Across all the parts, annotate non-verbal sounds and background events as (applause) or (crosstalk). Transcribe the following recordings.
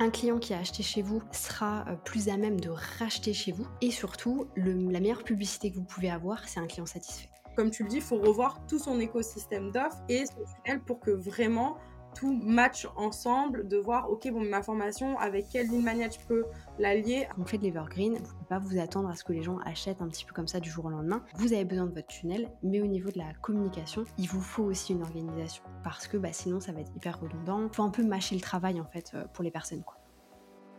Un client qui a acheté chez vous sera euh, plus à même de racheter chez vous. Et surtout, la meilleure publicité que vous pouvez avoir, c'est un client satisfait. Comme tu le dis, il faut revoir tout son écosystème d'offres et son tunnel pour que vraiment tout match ensemble, de voir, ok, bon, ma formation, avec quelle ligne manette je peux l'allier. Quand vous faites l'Evergreen, vous ne pouvez pas vous attendre à ce que les gens achètent un petit peu comme ça du jour au lendemain. Vous avez besoin de votre tunnel, mais au niveau de la communication, il vous faut aussi une organisation. Parce que bah, sinon, ça va être hyper redondant. Il faut un peu mâcher le travail, en fait, euh, pour les personnes. Quoi.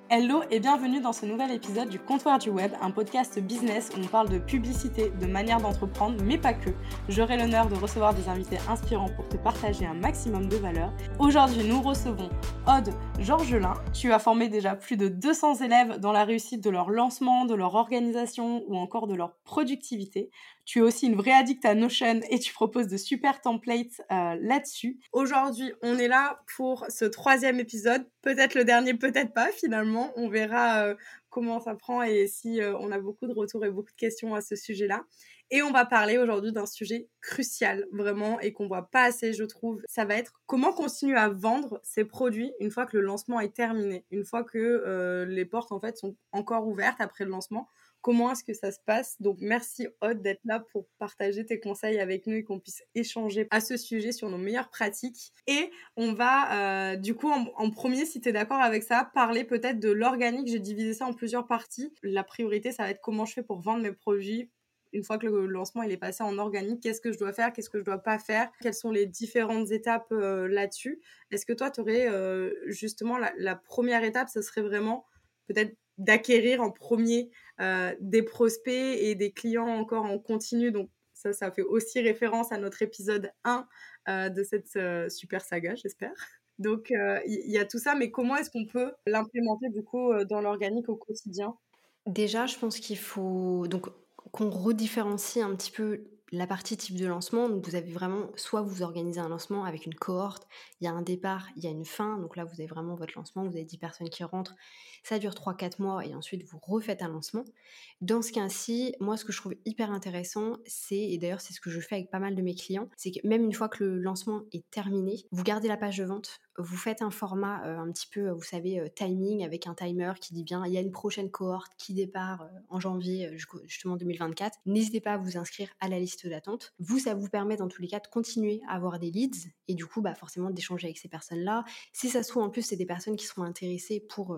Hello et bienvenue dans ce nouvel épisode du Comptoir du Web, un podcast business où on parle de publicité, de manière d'entreprendre, mais pas que. J'aurai l'honneur de recevoir des invités inspirants pour te partager un maximum de valeur. Aujourd'hui, nous recevons Aude Georgelin. Tu as formé déjà plus de 200 élèves dans la réussite de leur lancement, de leur organisation ou encore de leur productivité. Tu es aussi une vraie addict à Notion et tu proposes de super templates euh, là-dessus. Aujourd'hui, on est là pour ce troisième épisode. Peut-être le dernier, peut-être pas finalement. On verra euh, comment ça prend et si euh, on a beaucoup de retours et beaucoup de questions à ce sujet-là. Et on va parler aujourd'hui d'un sujet crucial, vraiment, et qu'on voit pas assez, je trouve. Ça va être comment continuer à vendre ces produits une fois que le lancement est terminé, une fois que les portes, en fait, sont encore ouvertes après le lancement comment est-ce que ça se passe. Donc merci Aude d'être là pour partager tes conseils avec nous et qu'on puisse échanger à ce sujet sur nos meilleures pratiques. Et on va euh, du coup en, premier, si tu es d'accord avec ça, parler peut-être de l'organique. J'ai divisé ça en plusieurs parties. La priorité, ça va être comment je fais pour vendre mes produits une fois que le lancement il est passé en organique, qu'est-ce que je dois faire, qu'est-ce que je dois pas faire, quelles sont les différentes étapes euh, là-dessus. Est-ce que toi, tu aurais euh, justement la, la, première étape, ce serait vraiment peut-être d'acquérir en premier des prospects et des clients encore en continu. Donc ça, ça fait aussi référence à notre épisode 1 euh, de cette euh, super saga, j'espère. Donc il y, a tout ça, mais comment est-ce qu'on peut l'implémenter du coup dans l'organique au quotidien? Déjà, je pense qu'il faut donc qu'on rediférencie un petit peu la partie type de lancement, vous avez vraiment, soit vous organisez un lancement avec une cohorte, il y a un départ, il y a une fin, donc là vous avez vraiment votre lancement, vous avez 10 personnes qui rentrent, ça dure 3-4 mois et ensuite vous refaites un lancement. Dans ce cas-ci, moi ce que je trouve hyper intéressant, c'est, et d'ailleurs c'est ce que je fais avec pas mal de mes clients, c'est que même une fois que le lancement est terminé, vous gardez la page de vente, vous faites un format euh, un petit peu, vous savez, euh, timing avec un timer qui dit bien il y a une prochaine cohorte qui départ euh, en janvier justement 2024. N'hésitez pas à vous inscrire à la liste d'attente. Vous, ça vous permet dans tous les cas de continuer à avoir des leads et du coup, bah, forcément d'échanger avec ces personnes-là. Si ça se trouve, en plus, c'est des personnes qui seront intéressées pour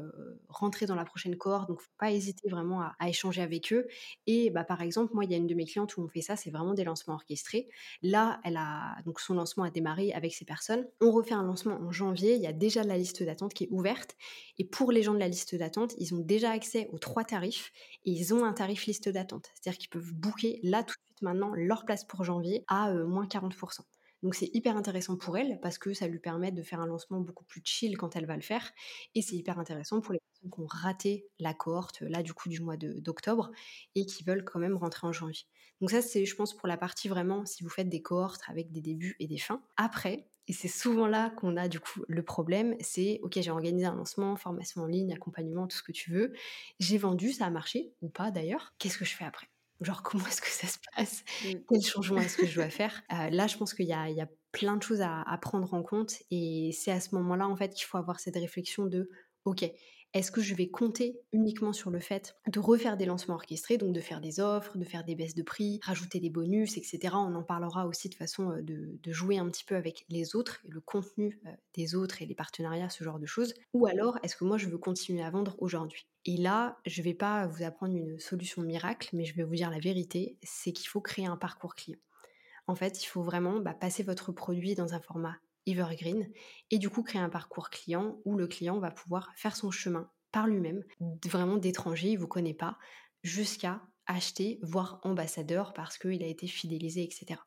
rentrer dans la prochaine cohorte, donc faut pas hésiter vraiment à, échanger avec eux. Et bah, par exemple, moi, il y a une de mes clientes où on fait ça, c'est vraiment des lancements orchestrés. Là, elle a donc son lancement a démarré avec ces personnes. On refait un lancement en janvier il y a déjà la liste d'attente qui est ouverte. Et pour les gens de la liste d'attente, ils ont déjà accès aux trois tarifs et ils ont un tarif liste d'attente. C'est-à-dire qu'ils peuvent booker là tout de suite maintenant leur place pour janvier à euh, moins 40%. Donc c'est hyper intéressant pour elle parce que ça lui permet de faire un lancement beaucoup plus chill quand elle va le faire. Et c'est hyper intéressant pour les personnes qui ont raté la cohorte là du coup du mois d'octobre et qui veulent quand même rentrer en janvier. Donc ça c'est je pense pour la partie vraiment si vous faites des cohortes avec des débuts et des fins. Après, et c'est souvent là qu'on a du coup le problème, c'est ok j'ai organisé un lancement, formation en ligne, accompagnement, tout ce que tu veux, j'ai vendu, ça a marché ou pas d'ailleurs, qu'est-ce que je fais après? Genre (laughs) comment est-ce que ça se passe? Mmh. Quel changement est-ce que je dois faire? Euh, Là je pense qu'il y, y a, plein de choses à, à prendre en compte. Et c'est à ce moment-là en fait qu'il faut avoir cette réflexion de ok est-ce que je vais compter uniquement sur le fait de refaire des lancements orchestrés, donc de faire des offres, de faire des baisses de prix, rajouter des bonus, etc. On en parlera aussi de façon euh, de, jouer un petit peu avec les autres, le contenu euh, des autres et les partenariats, ce genre de choses. Ou alors, est-ce que moi, je veux continuer à vendre aujourd'hui? Et là, je ne vais pas vous apprendre une solution miracle, mais je vais vous dire la vérité, c'est qu'il faut créer un parcours client. En fait, il faut vraiment bah, passer votre produit dans un format Evergreen, et du coup créer un parcours client où le client va pouvoir faire son chemin par lui-même, vraiment d'étranger, il ne vous connaît pas, jusqu'à acheter, voire ambassadeur parce qu'il a été fidélisé, etc.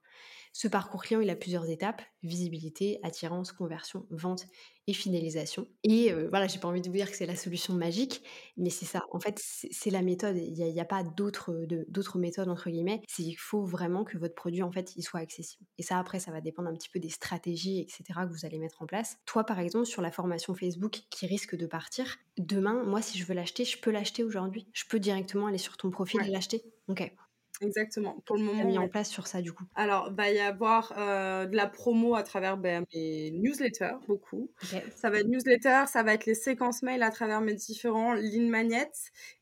Ce parcours client, il a plusieurs étapes visibilité, attirance, conversion, vente et fidélisation. Et euh, voilà, j'ai pas envie de vous dire que c'est la solution magique, mais c'est ça. En fait, c'est la méthode. Il n'y a, pas d'autres méthodes entre guillemets. C'est qu'il faut vraiment que votre produit en fait il soit accessible. Et ça après, ça va dépendre un petit peu des stratégies, etc. que vous allez mettre en place. Toi, par exemple, sur la formation Facebook qui risque de partir, demain, moi, si je veux l'acheter, je peux l'acheter aujourd'hui. Je peux directement aller sur ton profil et l'acheter. Ok. Exactement. Pour le moment. mis en place sur ça du coup Alors, va y avoir euh, de la promo à travers ben, mes newsletters, beaucoup. Ça va être newsletter, ça va être les séquences mail à travers mes différents lignes magnets.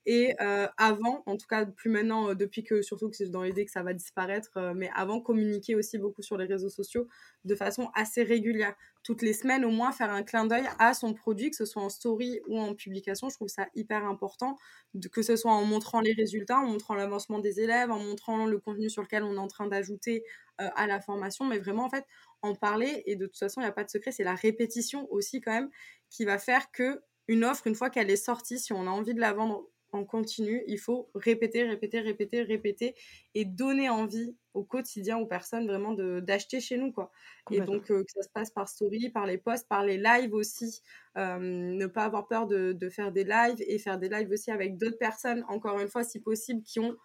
Et euh, avant, en tout cas plus maintenant, euh, depuis que surtout que c'est dans l'idée que ça va disparaître, mais avant, communiquer aussi beaucoup sur les réseaux sociaux de façon assez régulière. Toutes les semaines au moins, faire un clin d'œil à son produit, que ce soit en story ou en publication. Je trouve ça hyper important, que ce soit en montrant les résultats, en montrant l'avancement des élèves, en montrant le contenu sur lequel on est en train d'ajouter euh, à la formation, mais vraiment en fait en parler. Et de toute façon, il n'y a pas de secret, c'est la répétition aussi quand même qui va faire que une offre, une fois qu'elle est sortie, si on a envie de la vendre en continu, il faut répéter, répéter, répéter, répéter et donner envie au quotidien aux personnes vraiment d'acheter chez nous quoi. Et donc euh, que ça se passe par story, par les posts, par les lives aussi, euh, ne pas avoir peur de, de, faire des lives et faire des lives aussi avec d'autres personnes, encore une fois si possible, qui ont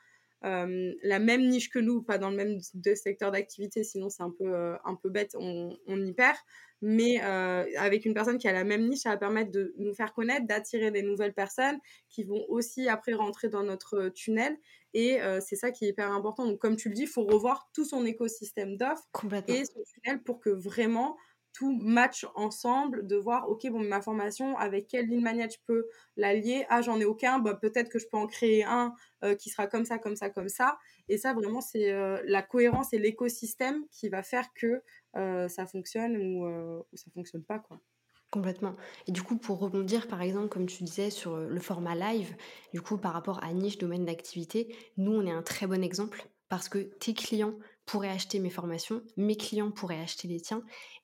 euh, la même niche que nous, pas dans le même secteur d'activité, sinon c'est un peu, un peu bête, on, on y perd. Mais euh, avec une personne qui a la même niche, ça va permettre de nous faire connaître, d'attirer des nouvelles personnes qui vont aussi après rentrer dans notre tunnel. Et c'est ça qui est hyper important. Donc, comme tu le dis, il faut revoir tout son écosystème d'offres et son tunnel pour que vraiment tout match ensemble, de voir, ok, bon, ma formation, avec quelle ligne magnet je peux l'allier Ah, j'en ai aucun, bah, peut-être que je peux en créer un euh, qui sera comme ça, comme ça, comme ça. Et ça, vraiment, c'est euh, la cohérence et l'écosystème qui va faire que euh, ça fonctionne ou, ou ça fonctionne pas, quoi. Complètement. Et du coup, pour rebondir, par exemple, comme tu disais, sur le format live, du coup, par rapport à niche, domaine d'activité, nous, on est un très bon exemple parce que tes clients pourraient acheter mes formations, mes clients pourraient acheter les tiens,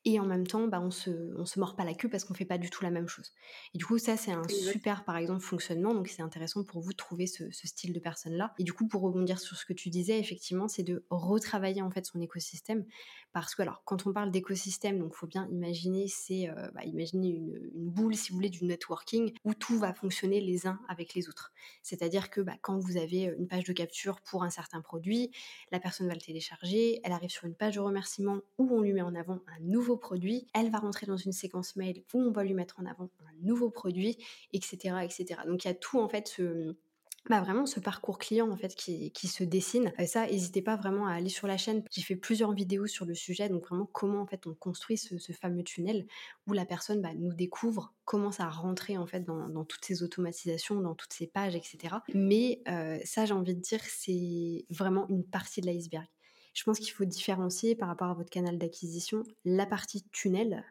et en même temps, bah, on se, on se mord pas la queue parce qu'on fait pas du tout la même chose. Et du coup, ça, c'est un super, par exemple, fonctionnement. Donc, c'est intéressant pour vous de trouver ce, style de personne-là. Et du coup, pour rebondir sur ce que tu disais, effectivement, c'est de retravailler en fait son écosystème. Parce que, alors, quand on parle d'écosystème, donc, faut bien imaginer, c'est euh, bah, imaginer une, boule, si vous voulez, du networking où tout va fonctionner les uns avec les autres. C'est-à-dire que bah, quand vous avez une page de capture pour un certain produit, la personne va le télécharger, elle arrive sur une page de remerciement où on lui met en avant un nouveau produit, elle va rentrer dans une séquence mail où on va lui mettre en avant un nouveau produit, etc. etc. Donc il y a tout en fait ce, bah vraiment ce parcours client en fait qui, se dessine. Et ça, n'hésitez pas vraiment à aller sur la chaîne. J'ai fait plusieurs vidéos sur le sujet, donc vraiment comment en fait on construit ce, fameux tunnel où la personne bah, nous découvre, commence à rentrer en fait dans, toutes ces automatisations, dans toutes ces pages, etc. Mais euh, ça, j'ai envie de dire, c'est vraiment une partie de l'iceberg. Je pense qu'il faut différencier par rapport à votre canal d'acquisition la partie tunnel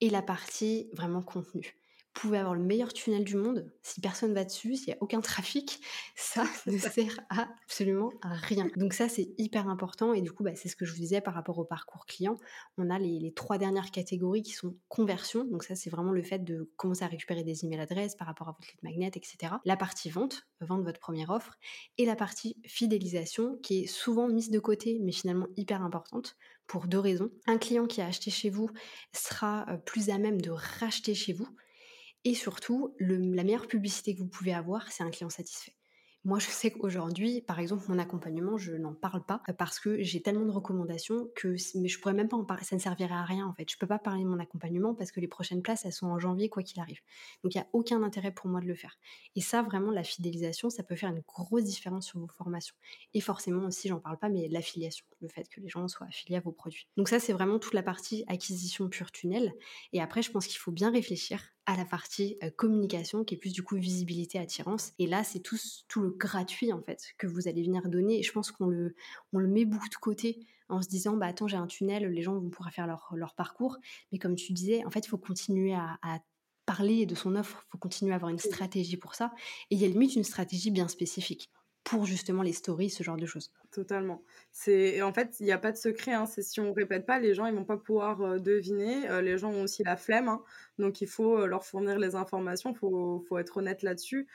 et la partie vraiment contenu pouvez avoir le meilleur tunnel du monde, si personne va dessus, s'il n'y a aucun trafic, (laughs) ça ne sert absolument à rien. Donc ça, c'est hyper important. Et du coup, bah, c'est ce que je vous disais par rapport au parcours client. On a les, trois dernières catégories qui sont conversion. Donc ça, c'est vraiment le fait de commencer à récupérer des emails adresses par rapport à votre lead magnet, etc. La partie vente, vendre votre première offre. Et la partie fidélisation, qui est souvent mise de côté, mais finalement hyper importante pour deux raisons. Un client qui a acheté chez vous sera euh, plus à même de racheter chez vous et surtout, la meilleure publicité que vous pouvez avoir, c'est un client satisfait. Moi, je sais qu'aujourd'hui, par exemple, mon accompagnement, je n'en parle pas euh, parce que j'ai tellement de recommandations que mais je pourrais même pas en parler. Ça ne servirait à rien en fait. Je peux pas parler de mon accompagnement parce que les prochaines places, elles sont en janvier quoi qu'il arrive. Donc il y a aucun intérêt pour moi de le faire. Et ça, vraiment, la fidélisation, ça peut faire une grosse différence sur vos formations. Et forcément aussi, j'en parle pas, mais l'affiliation, le fait que les gens soient affiliés à vos produits. Donc ça, c'est vraiment toute la partie acquisition pure tunnel. Et après, je pense qu'il faut bien réfléchir à la partie communication qui est plus du coup visibilité attirance. Et là c'est tout, tout le gratuit en fait que vous allez venir donner. Et je pense qu'on le, on le met beaucoup de côté en se disant bah attends j'ai un tunnel les gens vont pouvoir faire leur, leur parcours. Mais comme tu disais en fait il faut continuer à, à parler de son offre, il faut continuer à avoir une stratégie pour ça. Et il y a limite une stratégie bien spécifique pour justement les stories, ce genre de choses. Totalement. C'est en fait, il n'y a pas de secret. Hein. C'est si on répète pas, les gens ils vont pas pouvoir euh, deviner. Euh, les gens ont aussi la flemme, hein. donc il faut euh, leur fournir les informations. Faut faut être honnête là-dessus.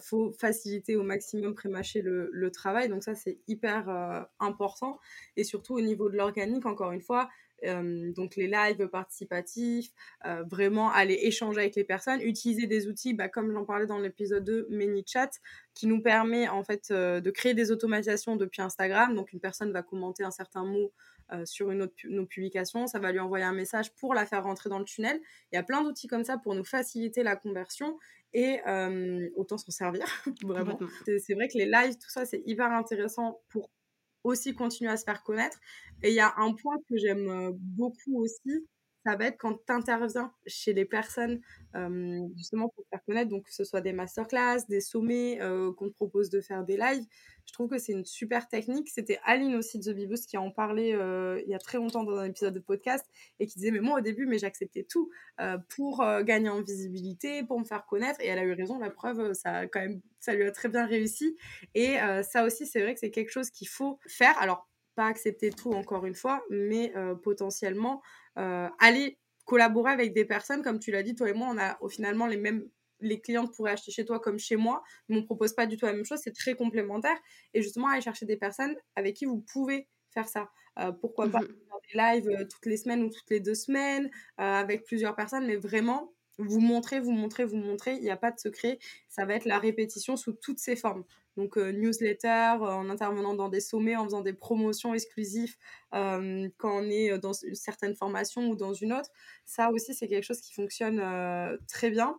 Faut faciliter au maximum, prémâcher le travail. Donc ça c'est hyper important. Et surtout au niveau de l'organique, encore une fois, euh, donc les lives participatifs, euh, vraiment aller échanger avec les personnes, utiliser des outils, bah, comme j'en parlais dans l'épisode 2, ManyChat, qui nous permet en fait euh, de créer des automatisations depuis Instagram. Donc une personne va commenter un certain mot sur une autre nos publications, ça va lui envoyer un message pour la faire rentrer dans le tunnel. Il y a plein d'outils comme ça pour nous faciliter la conversion et autant s'en servir, (laughs) vraiment. C'est vrai que les lives, tout ça, c'est hyper intéressant pour aussi continuer à se faire connaître. Et il y a un point que j'aime beaucoup aussi, ça va être quand tu interviens chez les personnes, justement pour te faire connaître, donc que ce soit des masterclass, des sommets, qu'on te propose de faire des lives. Je trouve que c'est une super technique. C'était Aline aussi de The Beboost qui en parlait il y a très longtemps dans un épisode de podcast et qui disait mais moi au début mais j'acceptais tout pour gagner en visibilité, pour me faire connaître et elle a eu raison. La preuve ça quand même ça lui a très bien réussi et ça aussi c'est vrai que c'est quelque chose qu'il faut faire. Alors pas accepter tout encore une fois, mais potentiellement aller collaborer avec des personnes, comme tu l'as dit, toi et moi, on a finalement les mêmes les clientes pourraient acheter chez toi comme chez moi, mais on ne propose pas du tout la même chose, c'est très complémentaire. Et justement, aller chercher des personnes avec qui vous pouvez faire ça. Euh, pourquoi pas mhm. faire des lives euh, toutes les semaines ou toutes les deux semaines avec plusieurs personnes, mais vraiment vous montrer, vous montrer, vous montrer. Il n'y a pas de secret. Ça va être la répétition sous toutes ses formes donc euh, newsletter, euh, en intervenant dans des sommets, en faisant des promotions exclusives euh, quand on est dans une certaine formation ou dans une autre. Ça aussi, c'est quelque chose qui fonctionne très bien.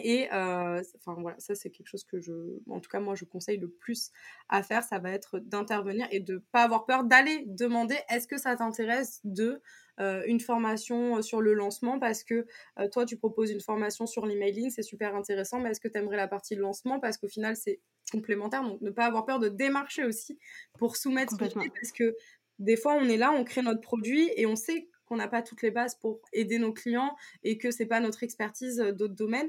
Et enfin voilà, ça c'est quelque chose que je, en tout cas moi je conseille le plus à faire, ça va être d'intervenir et de pas avoir peur d'aller demander est-ce que ça t'intéresse de une formation sur le lancement parce que toi tu proposes une formation sur l'emailing, c'est super intéressant, mais est-ce que tu aimerais la partie de lancement? Parce qu'au final c'est complémentaire, donc ne pas avoir peur de démarcher aussi pour soumettre son parce que des fois on est là, on crée notre produit et on sait qu'on n'a pas toutes les bases pour aider nos clients et que c'est pas notre expertise d'autres domaines.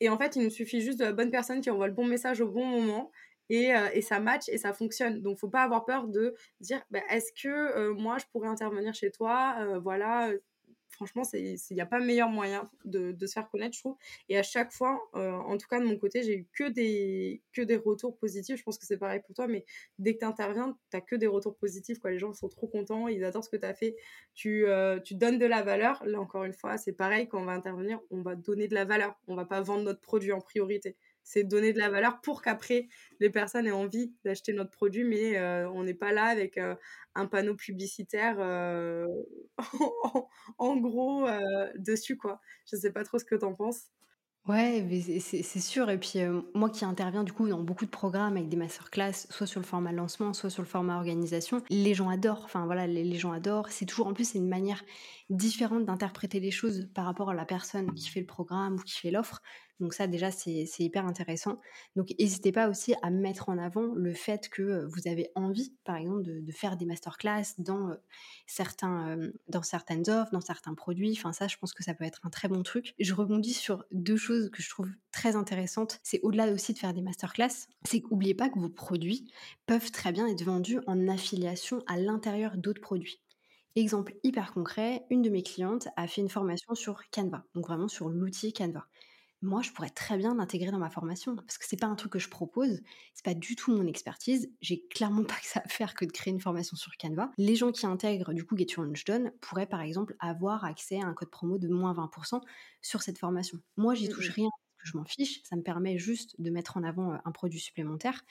Et en fait, il nous suffit juste de la bonne personne qui envoie le bon message au bon moment et, euh, et ça match et ça fonctionne. Donc, faut pas avoir peur de dire bah, est-ce que euh, moi je pourrais intervenir chez toi? Euh, Voilà, franchement, il n'y a pas meilleur moyen de, se faire connaître, je trouve. Et à chaque fois, en tout cas de mon côté, j'ai eu que des, que des retours positifs. Je pense que c'est pareil pour toi, mais dès que tu interviens, tu que des retours positifs. Les gens sont trop contents, ils adorent ce que tu as fait. Tu, tu donnes de la valeur. Là, encore une fois, c'est pareil, quand on va intervenir, on va donner de la valeur. On va pas vendre notre produit en priorité c'est donner de la valeur pour qu'après les personnes aient envie d'acheter notre produit, mais euh, on n'est pas là avec euh, un panneau publicitaire euh, (laughs) en, gros dessus quoi. Je sais pas trop ce que tu en penses. Ouais, c'est sûr. Et puis moi qui interviens du coup dans beaucoup de programmes avec des masterclass, soit sur le format lancement, soit sur le format organisation, les gens adorent. Enfin voilà, les, les gens adorent. C'est toujours en plus c'est une manière différente d'interpréter les choses par rapport à la personne qui fait le programme ou qui fait l'offre. Donc ça déjà c'est hyper intéressant. Donc n'hésitez pas aussi à mettre en avant le fait que vous avez envie par exemple de, faire des masterclass dans, certains, dans certaines offres, dans certains produits. Enfin ça je pense que ça peut être un très bon truc. Je rebondis sur deux choses que je trouve très intéressantes. C'est au-delà aussi de faire des masterclass, c'est qu'oubliez pas que vos produits peuvent très bien être vendus en affiliation à l'intérieur d'autres produits. Exemple hyper concret, une de mes clientes a fait une formation sur Canva, donc vraiment sur l'outil Canva moi, je pourrais très bien l'intégrer dans ma formation parce que c'est pas un truc que je propose, c'est pas du tout mon expertise. J'ai clairement (laughs) pas que ça à faire que de créer une formation sur Canva. Les gens qui intègrent du coup Get Your Lunch Done pourraient par exemple avoir accès à un code promo de moins 20% sur cette formation. Moi, j'y touche rien parce que je m'en fiche, ça me permet juste de mettre en avant un produit supplémentaire.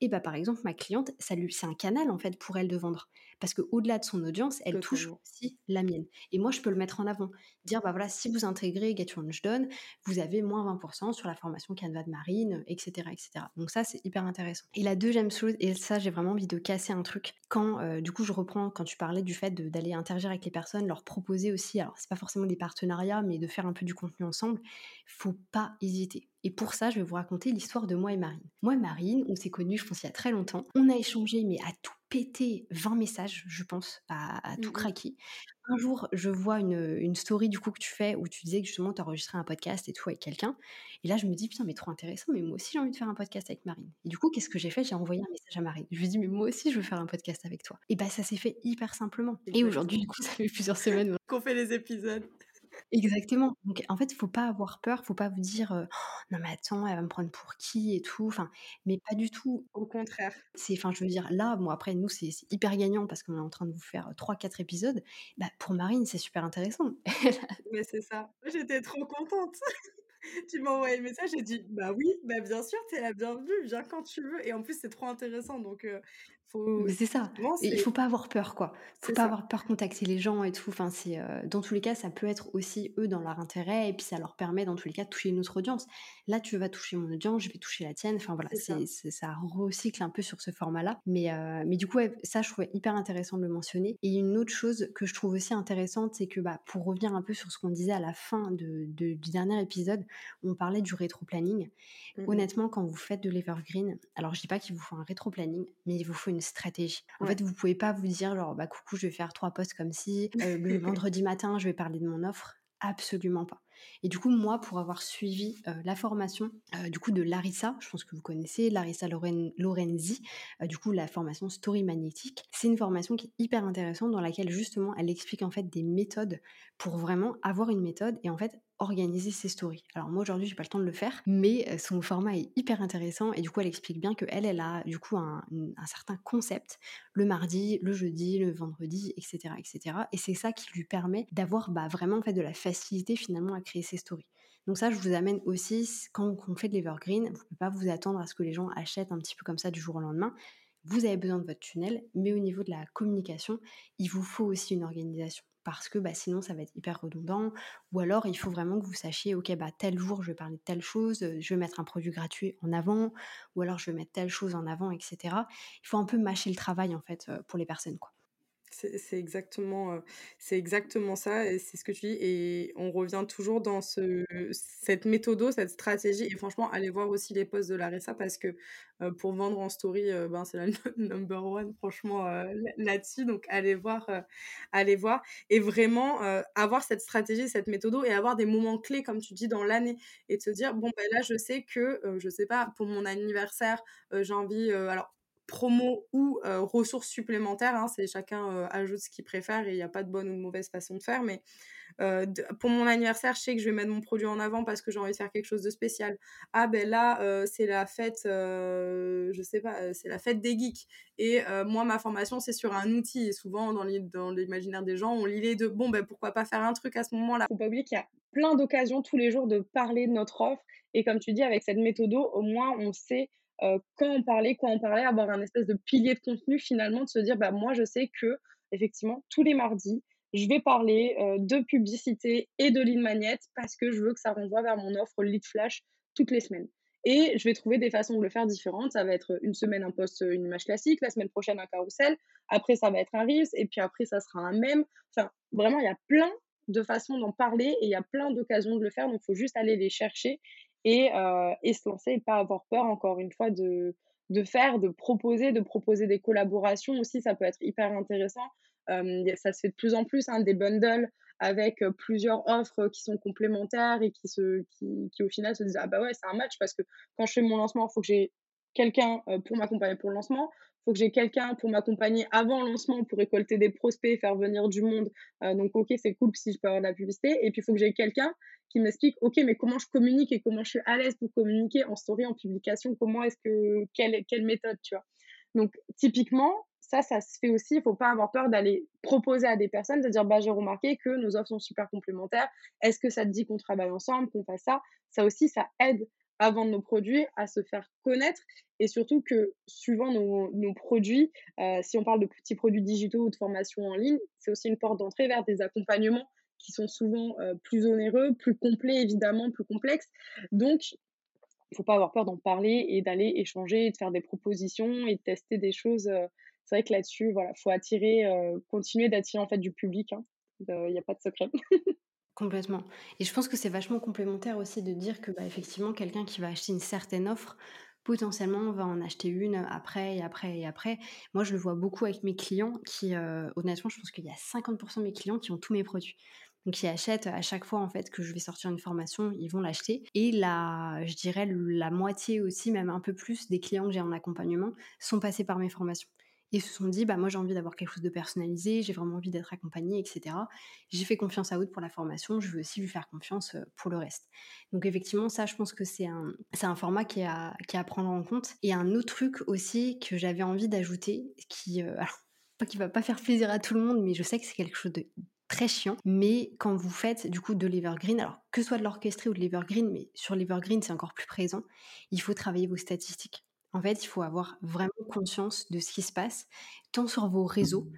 Et bah par exemple, ma cliente, ça lui, c'est un canal en fait pour elle de vendre parce qu'au-delà de son audience, elle touche aussi la mienne. Et moi, je peux le mettre en avant. Dire, bah voilà, si vous intégrez Get Your Done, vous avez moins 20% sur la formation Canva de Marine, etc. etc. Donc ça, c'est hyper intéressant. Et la deuxième chose, et ça, j'ai vraiment envie de casser un truc, quand, euh, du coup, je reprends, quand tu parlais du fait d'aller interagir avec les personnes, leur proposer aussi, alors c'est pas forcément des partenariats, mais de faire un peu du contenu ensemble, faut pas hésiter. Et pour ça, je vais vous raconter l'histoire de moi et Marine. Moi et Marine, on s'est connus, je pense, il y a très longtemps. On a échangé, mais à tout pété 20 messages, je pense, à, tout mmh craquer. Un jour, je vois une, story du coup que tu fais où tu disais que justement tu enregistrais un podcast et tout avec quelqu'un. Et là, je me dis, putain, mais trop intéressant, mais moi aussi j'ai envie de faire un podcast avec Marine. Et du coup, qu'est-ce que j'ai fait? J'ai envoyé un message à Marine. Je lui ai dit, mais moi aussi je veux faire un podcast avec toi. Et bah, ça s'est fait hyper simplement. Et aujourd'hui, du coup, ça fait plusieurs semaines (laughs) qu'on fait les épisodes. Exactement. Donc en fait, il faut pas avoir peur, faut pas vous dire «Oh, non mais attends, elle va me prendre pour qui et tout. Enfin, mais pas du tout. Au contraire. C'est, enfin, je veux dire, là, bon après nous c'est hyper gagnant parce qu'on est en train de vous faire 3-4 épisodes. Bah, pour Marine, c'est super intéressant. (laughs) mais c'est ça. J'étais trop contente. (laughs) tu m'as envoyé le message, j'ai dit bah oui, bah bien sûr, t'es la bienvenue, viens quand tu veux. Et en plus, c'est trop intéressant. Donc, c'est ça. il faut pas avoir peur, quoi. Faut pas avoir peur de contacter les gens et tout. Enfin, c'est euh, dans tous les cas, ça peut être aussi eux dans leur intérêt et puis ça leur permet dans tous les cas de toucher une autre audience. Là, tu vas toucher mon audience, je vais toucher la tienne. Enfin voilà, ça. recycle un peu sur ce format-là. Mais euh, mais du coup, ça, je trouvais hyper intéressant de le mentionner. Et une autre chose que je trouve aussi intéressante, c'est que bah, pour revenir un peu sur ce qu'on disait à la fin de, du dernier épisode, on parlait du rétro-planning. Mmh Honnêtement, quand vous faites de l'evergreen, alors je dis pas qu'il vous faut un rétro-planning, mais il vous faut une stratégie. En fait, vous pouvez pas vous dire genre bah coucou, je vais faire trois posts comme si euh, le (laughs) vendredi matin, je vais parler de mon offre. Absolument pas. Et du coup, moi, pour avoir suivi euh, la formation euh, du coup de Larissa, je pense que vous connaissez Larissa Lorenzi, du coup la formation Story Magnétique, c'est une formation qui est hyper intéressante dans laquelle justement elle explique en fait des méthodes pour vraiment avoir une méthode et en fait organiser ses stories. Alors moi aujourd'hui j'ai pas le temps de le faire, mais euh, son format est hyper intéressant et du coup elle explique bien que elle, elle a du coup un, certain concept le mardi, le jeudi, le vendredi, etc., etc. Et c'est ça qui lui permet d'avoir bah, vraiment en fait de la facilité finalement à créer ses stories. Donc ça, je vous amène aussi, quand on fait de l'evergreen, vous ne pouvez pas vous attendre à ce que les gens achètent un petit peu comme ça du jour au lendemain. Vous avez besoin de votre tunnel, mais au niveau de la communication, il vous faut aussi une organisation parce que bah, sinon ça va être hyper redondant. Ou alors il faut vraiment que vous sachiez, ok, bah, tel jour je vais parler de telle chose, je vais mettre un produit gratuit en avant, ou alors je vais mettre telle chose en avant, etc. Il faut un peu mâcher le travail en fait pour les personnes. Quoi. C'est exactement, c'est exactement ça c'est ce que tu dis et on revient toujours dans ce cette méthode, cette stratégie et franchement, allez voir aussi les posts de Larissa parce que, pour vendre en story, ben, c'est la (laughs) number one franchement, là-dessus. Donc allez voir, allez voir et vraiment, avoir cette stratégie, cette méthode et avoir des moments clés comme tu dis dans l'année et te dire: «Bon, ben, là, je sais que, je sais pas, pour mon anniversaire, j'ai envie», alors promo ou ressources supplémentaires. Hein, c'est chacun ajoute ce qu'il préfère et il n'y a pas de bonne ou de mauvaise façon de faire. Mais pour mon anniversaire, je sais que je vais mettre mon produit en avant parce que j'ai envie de faire quelque chose de spécial. Ah ben là, c'est la fête, je sais pas, c'est la fête des geeks. Et moi, ma formation, c'est sur un outil. Et souvent, dans l'imaginaire des gens, on lit les deux. Bon, ben pourquoi pas faire un truc à ce moment-là? Faut pas oublier qu'il y a plein d'occasions tous les jours de parler de notre offre. Et comme tu dis, avec cette méthode, au moins, on sait euh, quand on parlait, quand on parlait, avoir un espèce de pilier de contenu finalement, de se dire, bah, moi je sais que effectivement tous les mardis, je vais parler euh, de publicité et de lead magnet parce que je veux que ça renvoie vers mon offre lead flash toutes les semaines. Et je vais trouver des façons de le faire différentes. Ça va être une semaine un post, une image classique, la semaine prochaine un carrousel, après ça va être un reels, et puis après ça sera un même. Enfin, vraiment, il y a plein de façons d'en parler et il y a plein d'occasions de le faire. Donc, il faut juste aller les chercher et, euh, et se lancer et pas avoir peur, encore une fois, de, de faire, de proposer, de proposer des collaborations aussi. Ça peut être hyper intéressant. Ça se fait de plus en plus, hein, des bundles avec plusieurs offres qui sont complémentaires et qui, se, qui, qui au final se disent Ah bah ouais, c'est un match parce que quand je fais mon lancement, il faut que j'ai quelqu'un pour m'accompagner pour le lancement faut que j'ai quelqu'un pour m'accompagner avant le lancement pour récolter des prospects, faire venir du monde. Euh, donc, ok, c'est cool si je peux avoir de la publicité. Et puis, il faut que j'ai quelqu'un qui m'explique, ok, mais comment je communique et comment je suis à l'aise pour communiquer en story, en publication, comment est-ce que, quelle, quelle méthode, tu vois? Donc, typiquement, ça, ça se fait aussi. Il faut pas avoir peur d'aller proposer à des personnes, de dire, bah, j'ai remarqué que nos offres sont super complémentaires. Est-ce que ça te dit qu'on travaille ensemble, qu'on fasse ça? Ça aussi, ça aide à vendre nos produits, à se faire connaître et surtout que suivant nos, produits, euh, si on parle de petits produits digitaux ou de formation en ligne, c'est aussi une porte d'entrée vers des accompagnements qui sont souvent euh, plus onéreux, plus complets évidemment, plus complexes. Donc, il ne faut pas avoir peur d'en parler et d'aller échanger, de faire des propositions et de tester des choses. Euh, c'est vrai que là-dessus, voilà, faut attirer, continuer d'attirer en fait du public. Hein. Il n'y a pas de secret. (laughs) Complètement. Et je pense que c'est vachement complémentaire aussi de dire que bah, effectivement, quelqu'un qui va acheter une certaine offre, potentiellement va en acheter une après et après et après. Moi, je le vois beaucoup avec mes clients qui, euh, honnêtement, je pense qu'il y a 50% de mes clients qui ont tous mes produits. Donc, ils achètent à chaque fois en fait que je vais sortir une formation, ils vont l'acheter. Et là, je dirais la moitié aussi, même un peu plus des clients que j'ai en accompagnement sont passés par mes formations et se sont dit bah moi j'ai envie d'avoir quelque chose de personnalisé, j'ai vraiment envie d'être accompagnée, etc. J'ai fait confiance à Aude pour la formation, je veux aussi lui faire confiance pour le reste. Donc effectivement ça je pense que c'est un, c'est un format qui est, à, qui à prendre en compte. Et un autre truc aussi que j'avais envie d'ajouter, qui euh, pas qui va pas faire plaisir à tout le monde, mais je sais que c'est quelque chose de très chiant. Mais quand vous faites du coup de l'evergreen, alors que ce soit de l'orchestré ou de l'evergreen, mais sur l'evergreen c'est encore plus présent, il faut travailler vos statistiques. En fait, il faut avoir vraiment conscience de ce qui se passe, tant sur vos réseaux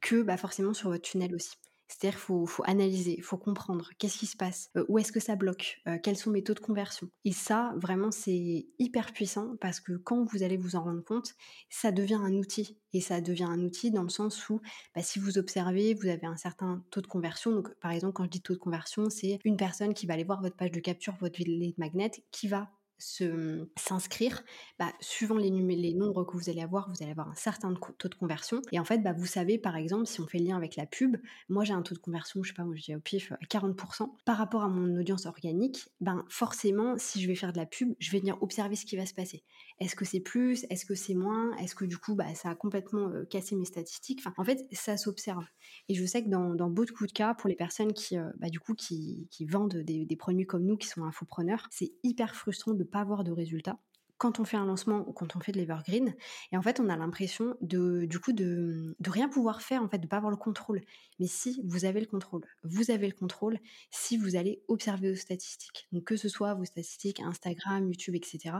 que bah, forcément sur votre tunnel aussi. C'est-à-dire qu'il faut, analyser, il faut comprendre qu'est-ce qui se passe, euh, où est-ce que ça bloque, euh, quels sont mes taux de conversion. Et ça, vraiment, c'est hyper puissant parce que quand vous allez vous en rendre compte, ça devient un outil. Et ça devient un outil dans le sens où, bah, si vous observez, vous avez un certain taux de conversion. Donc, par exemple, quand je dis taux de conversion, c'est une personne qui va aller voir votre page de capture, votre lead magnet, qui va Mmh, s'inscrire, bah, suivant les, nombres que vous allez avoir, vous allez avoir un certain taux de conversion. Et en fait, bah, vous savez, par exemple, si on fait le lien avec la pub, moi j'ai un taux de conversion, je sais pas, moi je dis au pif, à 40%. Par rapport à mon audience organique, ben forcément, si je vais faire de la pub, je vais venir observer ce qui va se passer. Est-ce que c'est plus Est-ce que c'est moins Est-ce que du coup, bah, ça a complètement cassé mes statistiques En fait, ça s'observe. Et je sais que dans, beaucoup de cas, pour les personnes qui, bah, du coup, qui, vendent des, produits comme nous, qui sont infopreneurs, c'est hyper frustrant de pas avoir de résultats quand on fait un lancement ou quand on fait de l'evergreen. Et en fait, on a l'impression de, du coup, de, rien pouvoir faire, en fait, de pas avoir le contrôle. Mais si vous avez le contrôle, vous avez le contrôle si vous allez observer vos statistiques. Donc, que ce soit vos statistiques Instagram, YouTube, etc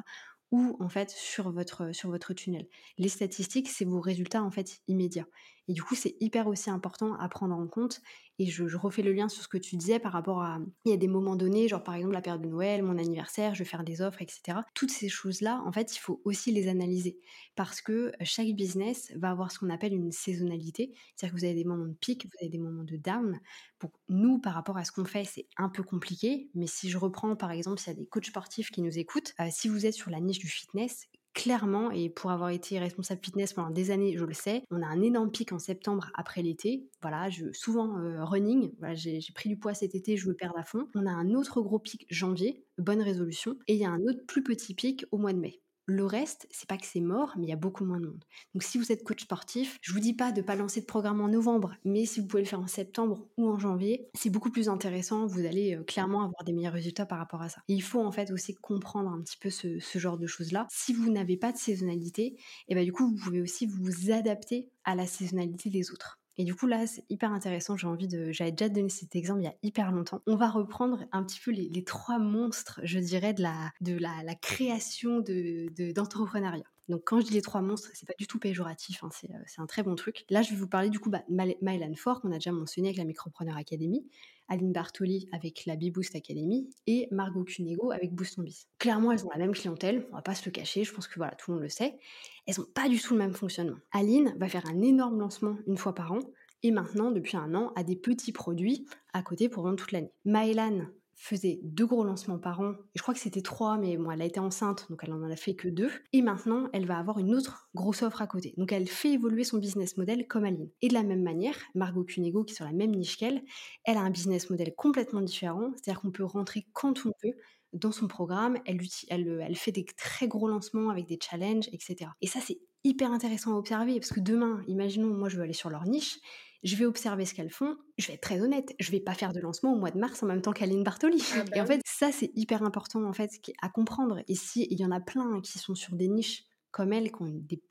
ou en fait sur votre, sur votre tunnel. Les statistiques, c'est vos résultats en fait immédiats. Et du coup, c'est hyper aussi important à prendre en compte. Et je, refais le lien sur ce que tu disais par rapport à. Il y a des moments donnés, genre par exemple la période de Noël, mon anniversaire, je vais faire des offres, etc. Toutes ces choses-là, en fait, il faut aussi les analyser. Parce que chaque business va avoir ce qu'on appelle une saisonnalité. C'est-à-dire que vous avez des moments de pic, vous avez des moments de down. Pour nous, par rapport à ce qu'on fait, c'est un peu compliqué. Mais si je reprends, par exemple, s'il y a des coachs sportifs qui nous écoutent, euh, si vous êtes sur la niche du fitness, clairement, et pour avoir été responsable fitness pendant des années, je le sais, on a un énorme pic en septembre après l'été. Voilà, je, souvent euh, running, voilà, j'ai pris du poids cet été, je veux perdre à fond. On a un autre gros pic janvier, bonne résolution, et il y a un autre plus petit pic au mois de mai. Le reste, c'est pas que c'est mort, mais il y a beaucoup moins de monde. Donc si vous êtes coach sportif, je vous dis pas de pas lancer de programme en novembre, mais si vous pouvez le faire en septembre ou en janvier, c'est beaucoup plus intéressant. Vous allez euh, clairement avoir des meilleurs résultats par rapport à ça. il faut en fait aussi comprendre un petit peu ce, genre de choses-là. Si vous n'avez pas de saisonnalité, et eh ben du coup vous pouvez aussi vous adapter à la saisonnalité des autres. Et du coup, là, c'est hyper intéressant. J'ai envie de. J'avais déjà donné cet exemple il y a hyper longtemps. On va reprendre un petit peu les, trois monstres, je dirais, de la, de la, création d'entrepreneuriat. De, donc quand je dis les trois monstres, c'est pas du tout péjoratif, hein, euh, c'est un très bon truc. Là, je vais vous parler du coup bah, Mylan Fort, qu'on a déjà mentionné avec la Micropreneur Academy, Aline Bartoli avec la B-Boost Academy et Margot Cunego avec Boost on. Clairement, elles ont la même clientèle, on va pas se le cacher, je pense que voilà, tout le monde le sait. Elles ont pas du tout le même fonctionnement. Aline va faire un énorme lancement une fois par an et maintenant, depuis un an, a des petits produits à côté pour vendre toute l'année. Mylan faisait deux gros lancements par an. je crois que c'était trois, mais bon, elle a été enceinte, donc elle en a fait que deux. Et maintenant, elle va avoir une autre grosse offre à côté. Donc elle fait évoluer son business model comme Aline. Et de la même manière, Margot Cunego, qui est sur la même niche qu'elle, elle a un business model complètement différent. C'est-à-dire qu'on peut rentrer quand on peut dans son programme. Elle, elle, elle fait des très gros lancements avec des challenges, etc. Et ça, c'est hyper intéressant à observer parce que demain, imaginons, moi, je veux aller sur leur niche je vais observer ce qu'elles font. Je vais être très honnête, je vais pas faire de lancement au mois de mars en même temps qu'Aline Bartoli. Ah et en bah fait, ça c'est hyper important en fait à comprendre. Et si il y en a plein qui sont sur des niches comme elle, qui ont des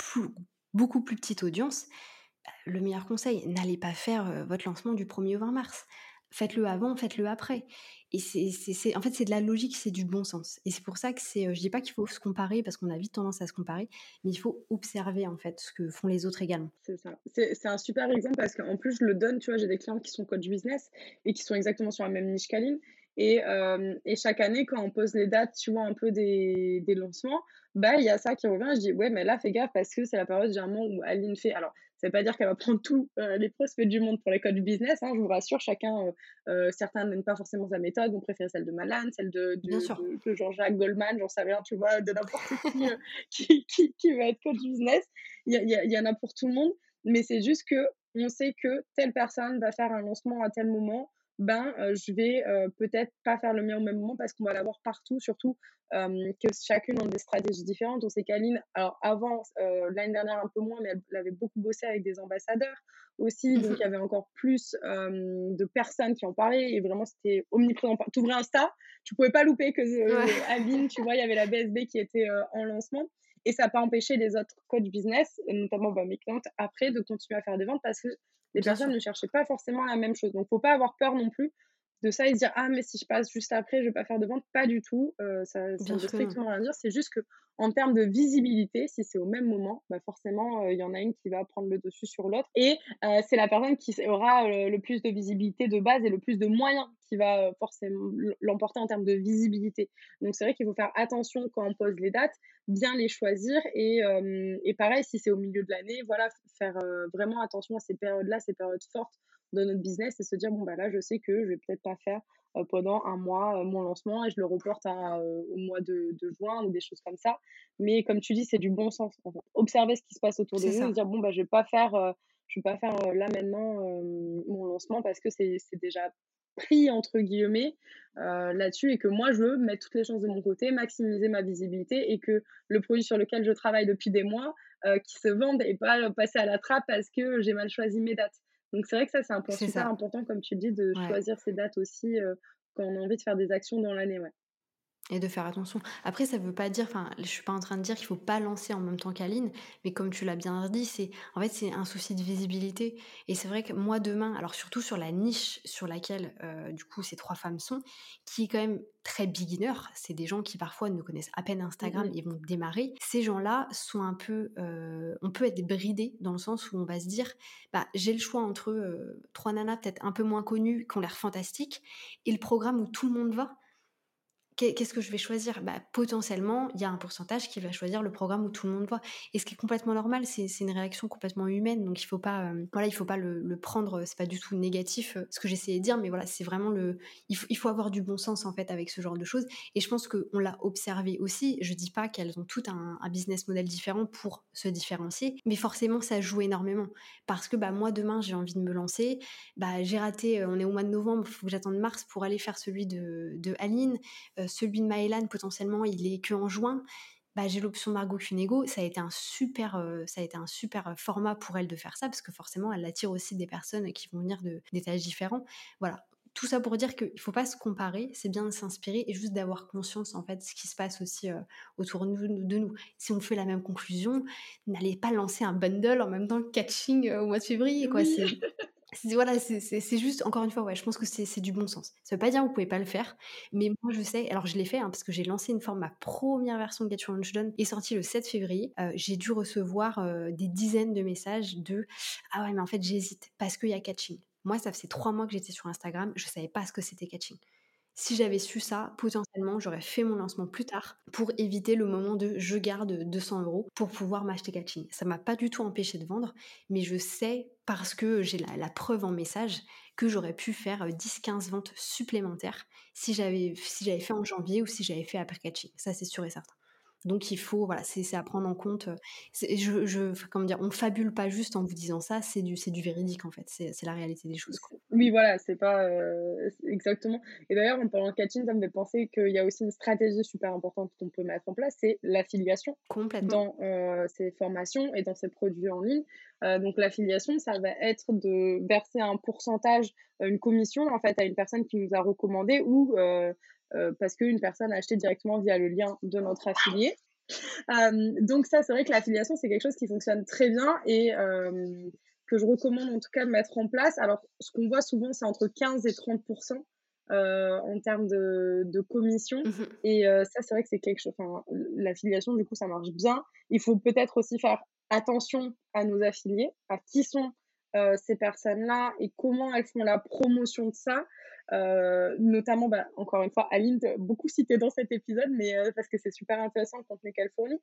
beaucoup plus petites audiences, bah, le meilleur conseil, n'allez pas faire euh, votre lancement du 1er au 20 mars. Faites-le avant, faites-le après. Et c'est, en fait, c'est de la logique, c'est du bon sens. Et c'est pour ça que c'est, euh, je dis pas qu'il faut se comparer parce qu'on a vite tendance à se comparer, mais il faut observer en fait ce que font les autres également. C'est ça. C'est, un super exemple parce qu'en plus, je le donne, tu vois, j'ai des clients qui sont coach business et qui sont exactement sur la même niche qu'Aline. Et, euh, et, chaque année, quand on pose les dates, tu vois, un peu des, des lancements, bah, il y a ça qui revient. Je dis, ouais, mais là, fais gaffe parce que c'est la période généralement où Aline fait. Alors, ça veut pas dire qu'elle va prendre tous euh, les prospects du monde pour les codes du business. Hein, je vous rassure, chacun, euh, euh, certains n'aiment pas forcément sa méthode, vont préférer celle de Malan, celle de, de, Jean-Jacques Goldman, j'en sais rien, tu vois, de n'importe qui, (laughs) qui, qui, va être coach business. Il y, y, y, en a pour tout le monde, mais c'est juste que on sait que telle personne va faire un lancement à tel moment ben je vais peut-être pas faire le mien au même moment parce qu'on va l'avoir partout, surtout que chacune a des stratégies différentes. On sait qu'Aline, alors avant, l'année dernière un peu moins, mais elle, avait beaucoup bossé avec des ambassadeurs aussi, mmh donc il y avait encore plus de personnes qui en parlaient et vraiment c'était omniprésent. Tu ouvrais Insta, tu pouvais pas louper que Aline, tu vois, il y avait la BSB qui était en lancement. Et ça n'a pas empêché les autres coachs business, notamment bah, mes clientes, après de continuer à faire des ventes parce que les personnes ne cherchaient pas forcément la même chose. Donc, faut pas avoir peur non plus de ça et se dire ah mais si je passe juste après je vais pas faire de vente. Pas du tout. Ça, ça veut strictement rien dire. C'est juste que en termes de visibilité si c'est au même moment bah forcément il y en a une qui va prendre le dessus sur l'autre. Et c'est la personne qui aura le plus de visibilité de base et le plus de moyens qui va forcément l'emporter en termes de visibilité. Donc c'est vrai qu'il faut faire attention quand on pose les dates bien les choisir et, et pareil si c'est au milieu de l'année voilà faire vraiment attention à ces périodes là ces périodes fortes de notre business et se dire bon bah là je sais que je vais peut-être pas faire pendant un mois mon lancement et je le reporte à, au mois de, de, juin ou des choses comme ça. Mais comme tu dis c'est du bon sens en fait. observer ce qui se passe autour de nous et dire bon bah je vais pas faire je vais pas faire là maintenant mon lancement parce que c'est déjà pris entre guillemets là-dessus et que moi je veux mettre toutes les chances de mon côté maximiser ma visibilité et que le produit sur lequel je travaille depuis des mois qui se vende et pas passer à la trappe parce que j'ai mal choisi mes dates donc c'est vrai que ça, c'est un point super important, comme tu dis, de choisir ces dates aussi quand on a envie de faire des actions dans l'année. Ouais. Et de faire attention. Après, ça ne veut pas dire, enfin, je suis pas en train de dire qu'il faut pas lancer en même temps qu'Aline, mais comme tu l'as bien dit, c'est en fait c'est un souci de visibilité. Et c'est vrai que moi demain, alors surtout sur la niche sur laquelle euh, du coup ces trois femmes sont, qui est quand même très beginner, c'est des gens qui parfois ne connaissent à peine Instagram, ils vont démarrer. Ces gens-là sont un peu, euh, on peut être bridé dans le sens où on va se dire, bah j'ai le choix entre euh, trois nanas peut-être un peu moins connues qui ont l'air fantastiques et le programme où tout le monde va qu'est-ce que je vais choisir? Bah, Potentiellement, il y a un pourcentage qui va choisir le programme où tout le monde voit. Et ce qui est complètement normal, c'est une réaction complètement humaine. Donc il faut pas, euh, voilà, il faut pas le, le prendre. C'est pas du tout négatif euh, ce que j'essayais de dire, mais voilà, c'est vraiment le. Il faut, avoir du bon sens en fait avec ce genre de choses. Et je pense qu'on l'a observé aussi. Je dis pas qu'elles ont toutes un, business model différent pour se différencier, mais forcément ça joue énormément parce que bah moi demain j'ai envie de me lancer. Bah j'ai raté. Euh, on est au mois de novembre, il faut que j'attende mars pour aller faire celui de Aline celui de Maëlan, potentiellement, il est que en juin. Bah, j'ai l'option Margot Cunego. Ça a été un super, euh, ça a été un super euh, format pour elle de faire ça parce que forcément, elle attire aussi des personnes qui vont venir de d'étages différents. Voilà. Tout ça pour dire qu'il ne faut pas se comparer, c'est bien de s'inspirer et juste d'avoir conscience en fait de ce qui se passe aussi euh, autour de nous, de nous. Si on fait la même conclusion, n'allez pas lancer un bundle en même temps que catching au mois de février. Quoi. (laughs) voilà, c'est juste, encore une fois, ouais, je pense que c'est du bon sens. Ça veut pas dire que vous pouvez pas le faire, mais moi je sais, alors je l'ai fait hein, parce que j'ai lancé une forme, ma première version de Get Your Lunch Done est sortie le 7 février. Euh, j'ai dû recevoir euh, des dizaines de messages de Ah ouais, mais en fait j'hésite parce qu'il y a catching. Moi, ça faisait trois mois que j'étais sur Instagram, je savais pas ce que c'était catching. Si j'avais su ça, potentiellement, j'aurais fait mon lancement plus tard pour éviter le moment de je garde 200 euros pour pouvoir m'acheter catching. Ça m'a pas du tout empêché de vendre, mais je sais parce que j'ai la, preuve en message que j'aurais pu faire 10-15 ventes supplémentaires si j'avais si fait en janvier ou si j'avais fait après catching. Ça, c'est sûr et certain. Donc il faut, voilà, c'est à prendre en compte. Je, je, comment dire, on fabule pas juste en vous disant ça, c'est du, du véridique en fait, c'est la réalité des choses. Oui, voilà, c'est pas exactement. Et d'ailleurs, en parlant de catching, ça me fait penser qu'il y a aussi une stratégie super importante qu'on peut mettre en place, c'est l'affiliation dans ces formations et dans ces produits en ligne. donc l'affiliation, ça va être de verser un pourcentage, une commission en fait à une personne qui nous a recommandé ou euh, parce qu'une personne a acheté directement via le lien de notre affilié. Euh, donc ça, c'est vrai que l'affiliation, c'est quelque chose qui fonctionne très bien et euh, que je recommande en tout cas de mettre en place. Alors, ce qu'on voit souvent, c'est entre 15 et 30% en termes de, de commission. Mmh et ça, c'est vrai que c'est quelque chose. Enfin, l'affiliation, du coup, ça marche bien. Il faut peut-être aussi faire attention à nos affiliés, à qui sont ces personnes-là et comment elles font la promotion de ça. Euh, notamment, bah, encore une fois, Aline, beaucoup cité dans cet épisode, mais euh, parce que c'est super intéressant le contenu qu'elle fournit.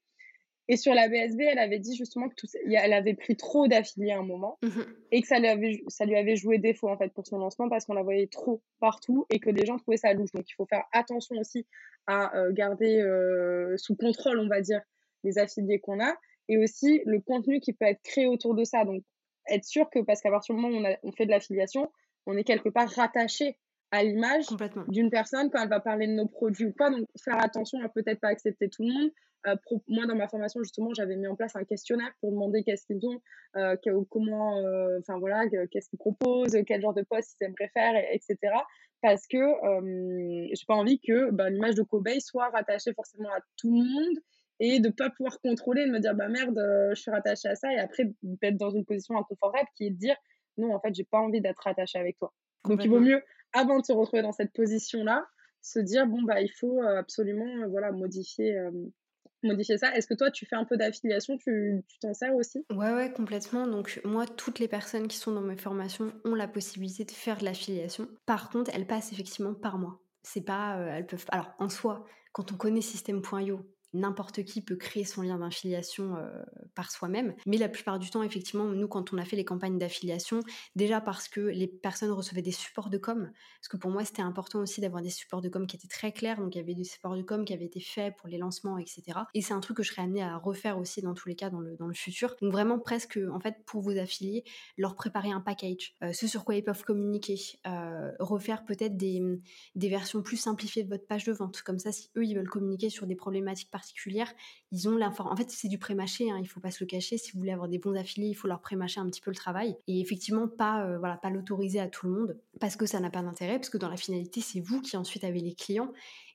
Et sur la BSB, elle avait dit justement que tout, elle avait pris trop d'affiliés à un moment mmh et que ça lui, avait, ça lui avait joué défaut en fait pour son lancement parce qu'on la voyait trop partout et que les gens trouvaient ça louche. Donc il faut faire attention aussi à euh, garder sous contrôle, on va dire, les affiliés qu'on a et aussi le contenu qui peut être créé autour de ça. Donc être sûr que parce qu'à partir du moment où on, on fait de l'affiliation, on est quelque part rattaché à l'image d'une personne quand elle va parler de nos produits ou pas. Donc, faire attention à peut-être pas accepter tout le monde. Euh, moi, dans ma formation, justement, j'avais mis en place un questionnaire pour demander qu'est-ce qu'ils ont, euh, comment, euh, enfin voilà, qu'est-ce qu'ils proposent, quel genre de poste ils aimeraient faire, etc. Parce que j'ai pas envie que bah, l'image de Kobe soit rattachée forcément à tout le monde et de pas pouvoir contrôler, de me dire bah merde, je suis rattachée à ça et après d'être dans une position inconfortable qui est de dire non, en fait, j'ai pas envie d'être rattachée avec toi. Donc il vaut mieux avant de se retrouver dans cette position-là, se dire bon bah il faut absolument voilà modifier modifier ça. Est-ce que toi tu fais un peu d'affiliation, tu t'en sers aussi? Ouais ouais complètement. Donc moi toutes les personnes qui sont dans mes formations ont la possibilité de faire de l'affiliation. Par contre elles passent effectivement par moi. C'est pas elles peuvent alors en soi quand on connaît système.io n'importe qui peut créer son lien d'affiliation euh, par soi-même. Mais la plupart du temps, effectivement, nous, quand on a fait les campagnes d'affiliation, déjà parce que les personnes recevaient des supports de com, parce que pour moi, c'était important aussi d'avoir des supports de com qui étaient très clairs. Donc, il y avait des supports de com qui avaient été faits pour les lancements, etc. Et c'est un truc que je serais amenée à refaire aussi dans tous les cas dans le, dans le futur. Donc, vraiment, presque, en fait, pour vous affilier, leur préparer un package, euh, ce sur quoi ils peuvent communiquer, euh, refaire peut-être des, des versions plus simplifiées de votre page de vente. Comme ça, si eux, ils veulent communiquer sur des problématiques ils ont l'information. En fait, c'est du pré-mâché, hein, il faut pas se le cacher. Si vous voulez avoir des bons affiliés, il faut leur pré-mâcher un petit peu le travail. Et effectivement, pas, euh, voilà, pas l'autoriser à tout le monde, parce que ça n'a pas d'intérêt, parce que dans la finalité, c'est vous qui ensuite avez les clients.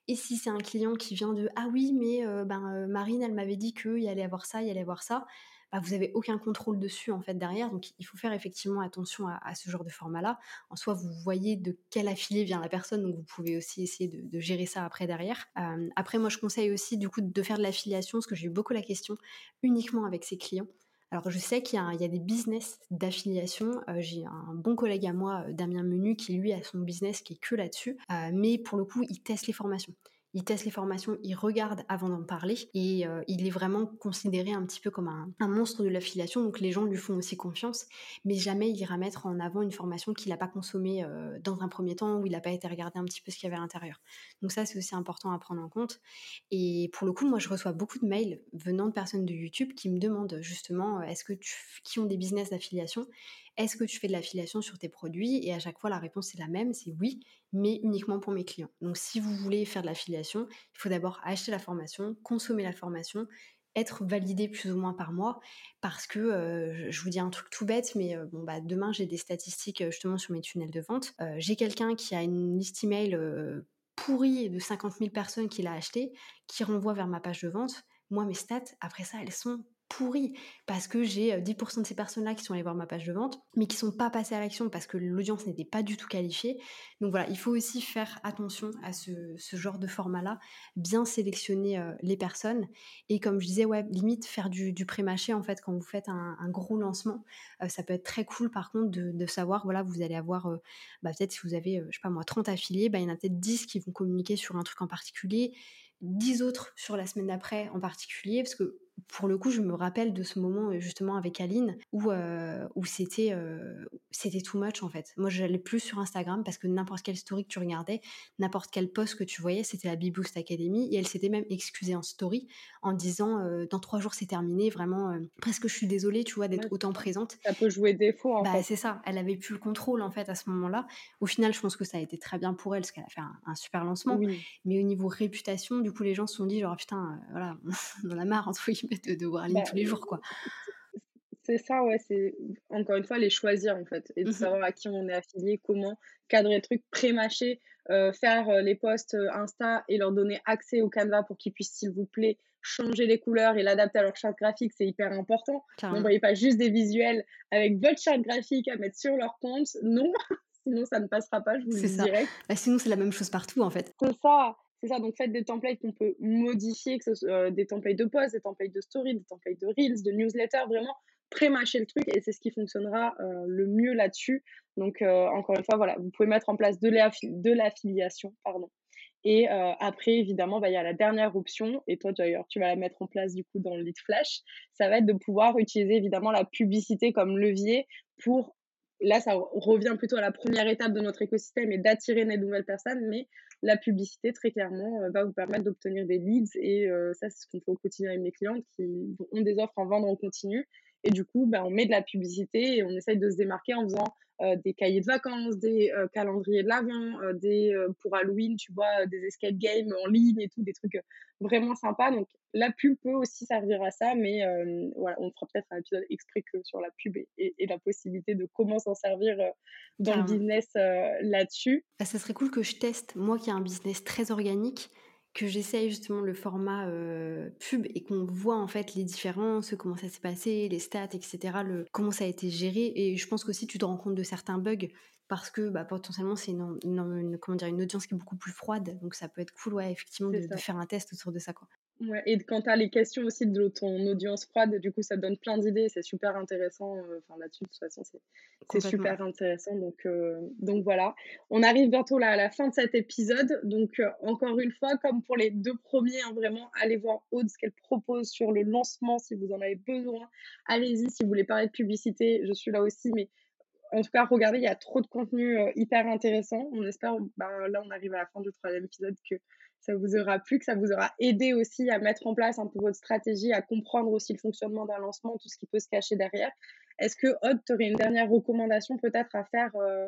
Et si c'est un client qui vient de Ah oui, mais euh, ben, euh, Marine, elle m'avait dit qu'il allait avoir ça, il allait avoir ça, bah, vous n'avez aucun contrôle dessus en fait derrière. Donc il faut faire effectivement attention à, ce genre de format-là. En soi, vous voyez de quel affilié vient la personne, donc vous pouvez aussi essayer de, gérer ça après derrière. Euh, après, moi, je conseille aussi du coup de faire de l'affiliation, parce que j'ai eu beaucoup la question uniquement avec ses clients. Alors je sais qu'il y, a des business d'affiliation. Euh, j'ai un bon collègue à moi, euh, Damien Menu, qui lui a son business qui est que là-dessus. mais pour le coup, il teste les formations il teste les formations, il regarde avant d'en parler et euh, il est vraiment considéré un petit peu comme un, monstre de l'affiliation. Donc les gens lui font aussi confiance, mais jamais il ira mettre en avant une formation qu'il n'a pas consommée euh, dans un premier temps ou il n'a pas été regarder un petit peu ce qu'il y avait à l'intérieur. Donc ça c'est aussi important à prendre en compte. Et pour le coup, moi je reçois beaucoup de mails venant de personnes de YouTube qui me demandent justement euh, est-ce que qui ont des business d'affiliation est-ce que tu fais de l'affiliation sur tes produits? Et à chaque fois, la réponse est la même, c'est oui, mais uniquement pour mes clients. Donc si vous voulez faire de l'affiliation, il faut d'abord acheter la formation, consommer la formation, être validé plus ou moins par mois parce que euh, je vous dis un truc tout bête mais euh, bon bah demain j'ai des statistiques euh, justement sur mes tunnels de vente. J'ai quelqu'un qui a une liste email pourrie de 50 000 personnes qui l'a acheté qui renvoie vers ma page de vente. Moi mes stats après ça elles sont pourri parce que j'ai 10% de ces personnes-là qui sont allées voir ma page de vente, mais qui sont pas passées à l'action parce que l'audience n'était pas du tout qualifiée. Donc voilà, il faut aussi faire attention à ce, genre de format-là, bien sélectionner les personnes et comme je disais, ouais, limite faire du, pré-mâché en fait quand vous faites un, gros lancement. ça peut être très cool par contre de, savoir, voilà, vous allez avoir, bah, peut-être si vous avez, je sais pas moi, 30 affiliés, bah, il y en a peut-être 10 qui vont communiquer sur un truc en particulier 10 autres sur la semaine d'après en particulier, parce que pour le coup, je me rappelle de ce moment euh, justement avec Aline où, euh, où c'était euh, c'était too much en fait. Moi, j'allais plus sur Instagram parce que n'importe quelle story que tu regardais, n'importe quel post que tu voyais, c'était la Beboost Academy et elle s'était même excusée en story en disant dans trois jours c'est terminé, vraiment presque je suis désolée, tu vois, d'être autant présente. Ça peut jouer défaut en bah, C'est ça, elle avait plus le contrôle en fait à ce moment-là. Au final, je pense que ça a été très bien pour elle parce qu'elle a fait un, super lancement. Mais au niveau réputation, du coup, les gens se sont dit genre putain, voilà, (laughs) on en a marre entre de, de voir Aline bah, tous les jours quoi. (laughs) C'est ça, ouais, c'est encore une fois les choisir en fait et de mmh savoir à qui on est affilié, comment cadrer le truc, pré-mâcher, euh, faire euh, les posts euh, Insta et leur donner accès au Canva pour qu'ils puissent, s'il vous plaît, changer les couleurs et l'adapter à leur charte graphique, c'est hyper important. N'envoyez pas juste des visuels avec votre charte graphique à mettre sur leur compte, non, (laughs) sinon ça ne passera pas, je vous le dirais. Bah, sinon c'est la même chose partout en fait. C'est ça. C'est ça, donc faites des templates qu'on peut modifier, que ce soit des templates de post, des templates de story, des templates de reels, de newsletter, vraiment pré-mâcher le truc et c'est ce qui fonctionnera euh, le mieux là-dessus. Donc, euh, encore une fois, voilà, vous pouvez mettre en place de l'affiliation, pardon. Et euh, après, évidemment, bah, il y a la dernière option, et toi d'ailleurs, tu vas la mettre en place du coup dans le lead flash. Ça va être de pouvoir utiliser évidemment la publicité comme levier pour, là, ça revient plutôt à la première étape de notre écosystème et d'attirer des nouvelles personnes, mais la publicité, très clairement, va vous permettre d'obtenir des leads. Et ça, c'est ce qu'on fait au quotidien avec mes clientes qui ont des offres en vente en continu et du coup, ben, on met de la publicité et on essaye de se démarquer en faisant euh, des cahiers de vacances, des euh, calendriers de l'avant, euh, des pour Halloween, tu vois, des escape games en ligne et tout, des trucs vraiment sympas. Donc la pub peut aussi servir à ça, mais voilà, on fera peut-être un épisode exprès que sur la pub et, et, la possibilité de comment s'en servir dans le business là-dessus. Ah, ça serait cool que je teste, moi qui ai un business très organique, que j'essaye justement le format pub et qu'on voit en fait les différences, comment ça s'est passé, les stats, etc., le, comment ça a été géré. Et je pense qu'aussi tu te rends compte de certains bugs parce que bah, potentiellement c'est une, comment dire, une audience qui est beaucoup plus froide. Donc ça peut être cool, ouais, effectivement, de, de, faire un test autour de ça. Quoi. Ouais, et quand tu as les questions aussi de ton audience froide, du coup, ça donne plein d'idées. C'est super intéressant. Euh, enfin, là-dessus, de toute façon, c'est super intéressant. Donc, euh, donc voilà. On arrive bientôt là, à la fin de cet épisode. Donc, euh, encore une fois, comme pour les deux premiers, hein, vraiment, allez voir Aude ce qu'elle propose sur le lancement si vous en avez besoin. Allez-y si vous voulez parler de publicité. Je suis là aussi, mais en tout cas, regardez, il y a trop de contenu hyper intéressant. On espère, ben, là, on arrive à la fin du troisième épisode, que ça vous aura plu, que ça vous aura aidé aussi à mettre en place un peu votre stratégie, à comprendre aussi le fonctionnement d'un lancement, tout ce qui peut se cacher derrière. Est-ce que, Aude, tu aurais une dernière recommandation peut-être à faire euh,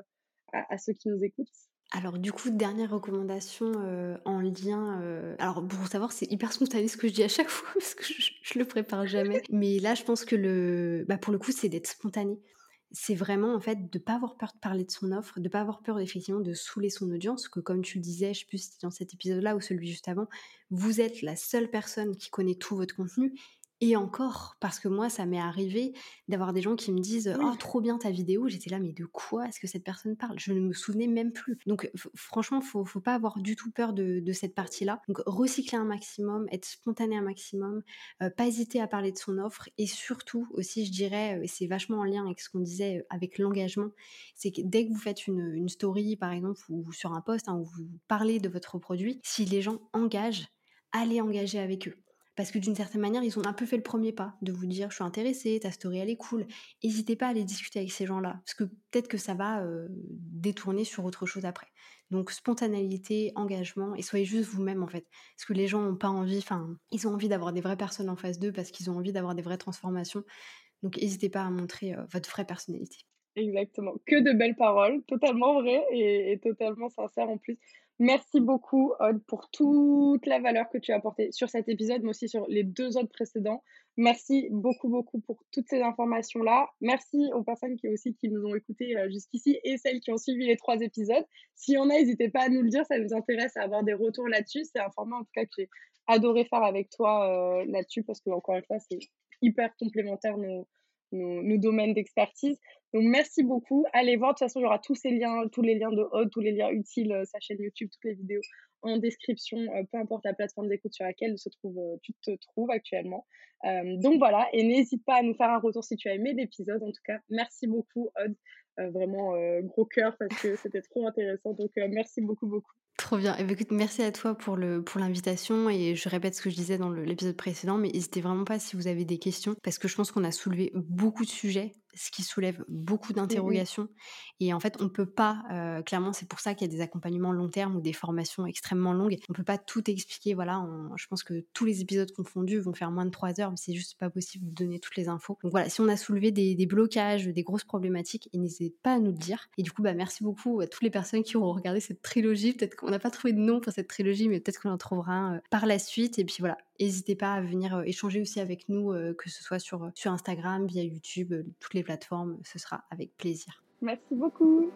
à, ceux qui nous écoutent? Alors du coup, dernière recommandation euh, en lien. Euh, alors pour savoir, c'est hyper spontané ce que je dis à chaque (laughs) fois parce que je, je le prépare jamais. Mais là, je pense que le, bah, pour le coup, c'est d'être spontané c'est vraiment en fait de pas avoir peur de parler de son offre, de pas avoir peur effectivement de saouler son audience, que comme tu le disais, je sais plus si dans cet épisode-là ou celui juste avant, vous êtes la seule personne qui connaît tout votre contenu et encore, parce que moi, ça m'est arrivé d'avoir des gens qui me disent Oh, trop bien ta vidéo. J'étais là, mais de quoi est-ce que cette personne parle? Je ne me souvenais même plus. Donc, franchement, faut, faut pas avoir du tout peur de, cette partie-là. Donc, recycler un maximum, être spontané un maximum, euh, pas hésiter à parler de son offre. Et surtout, aussi, je dirais, et c'est vachement en lien avec ce qu'on disait euh, avec l'engagement, c'est que dès que vous faites une, story, par exemple, ou sur un post, hein, où vous parlez de votre produit, si les gens engagent, allez engager avec eux parce que d'une certaine manière, ils ont un peu fait le premier pas de vous dire je suis intéressée, ta story elle est cool. N'hésitez pas à aller discuter avec ces gens-là, parce que peut-être que ça va euh, détourner sur autre chose après. Donc spontanéité, engagement, et soyez juste vous-même en fait. Parce que les gens n'ont pas envie, enfin, ils ont envie d'avoir des vraies personnes en face d'eux parce qu'ils ont envie d'avoir des vraies transformations. Donc n'hésitez pas à montrer euh, votre vraie personnalité. Exactement. Que de belles paroles, totalement vraies et totalement sincères en plus. Merci beaucoup, Aude, pour toute la valeur que tu as apportée sur cet épisode, mais aussi sur les deux autres précédents. Merci beaucoup, beaucoup pour toutes ces informations-là. Merci aux personnes qui aussi qui nous ont écoutés euh, jusqu'ici et celles qui ont suivi les trois épisodes. S'il y en a, n'hésitez pas à nous le dire, ça nous intéresse à avoir des retours là-dessus. C'est un format en tout cas que j'ai adoré faire avec toi euh, là-dessus parce que encore une fois, c'est hyper complémentaire nos, nos, domaines d'expertise. Donc merci beaucoup. Allez voir, de toute façon, il y aura tous ces liens, tous les liens de Aude, tous les liens utiles, euh, sa chaîne YouTube, toutes les vidéos en description, euh, peu importe la plateforme d'écoute sur laquelle euh, tu te trouves actuellement. donc voilà, et n'hésite pas à nous faire un retour si tu as aimé l'épisode. En tout cas, merci beaucoup, Aude. vraiment gros cœur parce que c'était trop intéressant. Donc merci beaucoup, beaucoup. Trop bien. Eh ben, écoute, merci à toi pour le pour l'invitation et je répète ce que je disais dans l'épisode précédent, mais n'hésitez vraiment pas si vous avez des questions parce que je pense qu'on a soulevé beaucoup de sujets ce qui soulève beaucoup mmh d'interrogations. Et en fait, on ne peut pas, euh, clairement, c'est pour ça qu'il y a des accompagnements long terme ou des formations extrêmement longues. On ne peut pas tout expliquer. Voilà, je pense que tous les épisodes confondus vont faire moins de trois heures, mais c'est juste pas possible de donner toutes les infos. Donc voilà, si on a soulevé des, blocages, des grosses problématiques, n'hésitez pas à nous le dire. Et du coup, bah, merci beaucoup à toutes les personnes qui auront regardé cette trilogie. Peut-être qu'on n'a pas trouvé de nom pour cette trilogie, mais peut-être qu'on en trouvera un euh, par la suite. Et puis voilà, N'hésitez pas à venir échanger aussi avec nous, que ce soit sur, sur Instagram, via YouTube, toutes les plateformes. Ce sera avec plaisir. Merci beaucoup.